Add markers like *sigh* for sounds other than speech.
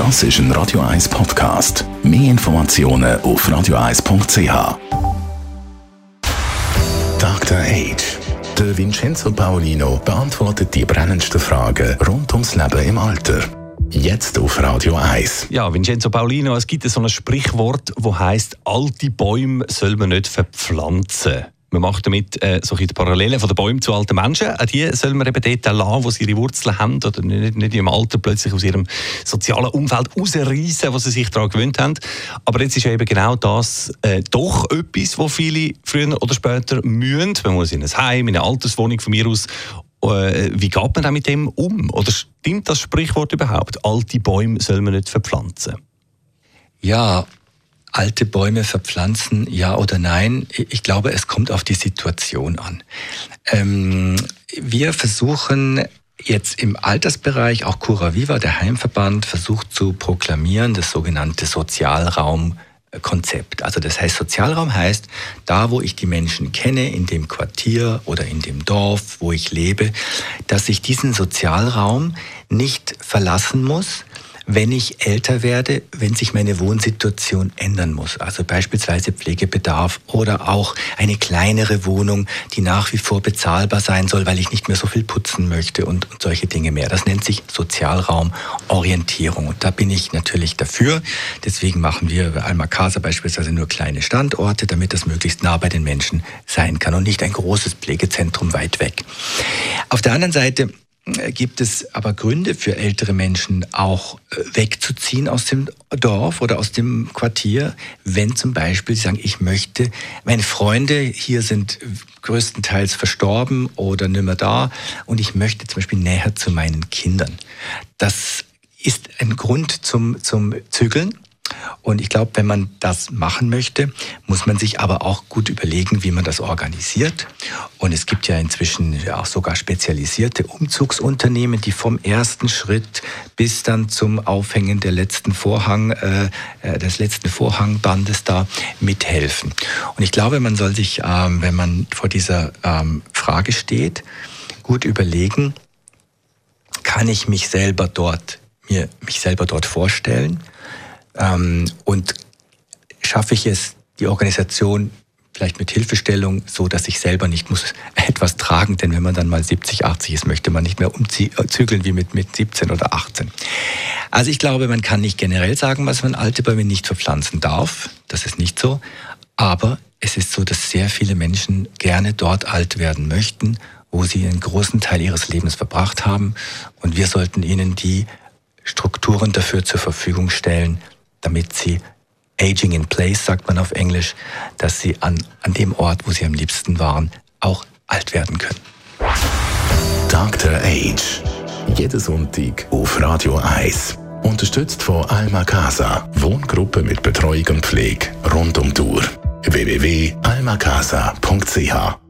Das ist ein Radio 1 Podcast. Mehr Informationen auf radio1.ch. Dr. Age. Der Vincenzo Paolino beantwortet die brennendsten Fragen rund ums Leben im Alter. Jetzt auf Radio 1. Ja, Vincenzo Paolino, es gibt so ein Sprichwort, das heißt, alte Bäume soll man nicht verpflanzen. Man macht damit äh, so die Parallelen von den Bäumen zu alten Menschen. Auch die soll man eben dort lassen, wo sie ihre Wurzeln haben oder nicht, nicht im Alter plötzlich aus ihrem sozialen Umfeld rausreißen, was sie sich daran gewöhnt haben. Aber jetzt ist eben genau das äh, doch etwas, wo viele früher oder später mühen. Man muss in ein Heim, in eine Alterswohnung von mir aus. Äh, wie geht man dann mit dem um? Oder stimmt das Sprichwort überhaupt? Alte Bäume soll man nicht verpflanzen. Ja, alte Bäume verpflanzen, ja oder nein? Ich glaube, es kommt auf die Situation an. Ähm, wir versuchen jetzt im Altersbereich, auch Cura Viva, der Heimverband, versucht zu proklamieren, das sogenannte Sozialraum. Konzept. Also das heißt, Sozialraum heißt, da wo ich die Menschen kenne, in dem Quartier oder in dem Dorf, wo ich lebe, dass ich diesen Sozialraum nicht verlassen muss, wenn ich älter werde, wenn sich meine Wohnsituation ändern muss. Also beispielsweise Pflegebedarf oder auch eine kleinere Wohnung, die nach wie vor bezahlbar sein soll, weil ich nicht mehr so viel putzen möchte und, und solche Dinge mehr. Das nennt sich Sozialraumorientierung. Und da bin ich natürlich dafür. Deswegen machen wir bei Alma Casa beispielsweise nur kleine Standorte, damit das möglichst nah bei den Menschen sein kann und nicht ein großes Pflegezentrum weit weg. Auf der anderen Seite gibt es aber Gründe für ältere Menschen auch äh, wegzuziehen aus dem Dorf oder aus dem Quartier, wenn zum Beispiel sie sagen, ich möchte, meine Freunde hier sind größtenteils verstorben oder nicht mehr da und ich möchte zum Beispiel näher zu meinen Kindern. Das ist ein Grund zum, zum Zügeln. Und ich glaube, wenn man das machen möchte, muss man sich aber auch gut überlegen, wie man das organisiert. Und es gibt ja inzwischen auch sogar spezialisierte Umzugsunternehmen, die vom ersten Schritt bis dann zum Aufhängen der letzten Vorhang, äh, äh des letzten Vorhangbandes da mithelfen. Und ich glaube, man soll sich, ähm, wenn man vor dieser ähm, Frage steht, gut überlegen, kann ich mich selber dort, mir mich selber dort vorstellen? Ähm, und schaffe ich es, die Organisation vielleicht mit Hilfestellung, so dass ich selber nicht muss *laughs* etwas tragen, denn wenn man dann mal 70, 80 ist, möchte man nicht mehr umzügeln wie mit, mit 17 oder 18. Also ich glaube, man kann nicht generell sagen, was man alte Bäume nicht verpflanzen darf. Das ist nicht so. Aber es ist so, dass sehr viele Menschen gerne dort alt werden möchten, wo sie einen großen Teil ihres Lebens verbracht haben. Und wir sollten ihnen die Strukturen dafür zur Verfügung stellen, damit sie aging in place, sagt man auf Englisch, dass sie an, an dem Ort, wo sie am liebsten waren, auch alt werden können. Dr. Age. Jeden Sonntag auf Radio 1. Unterstützt von Alma Casa. Wohngruppe mit Betreuung und Pflege rund um die Uhr. www.almacasa.ch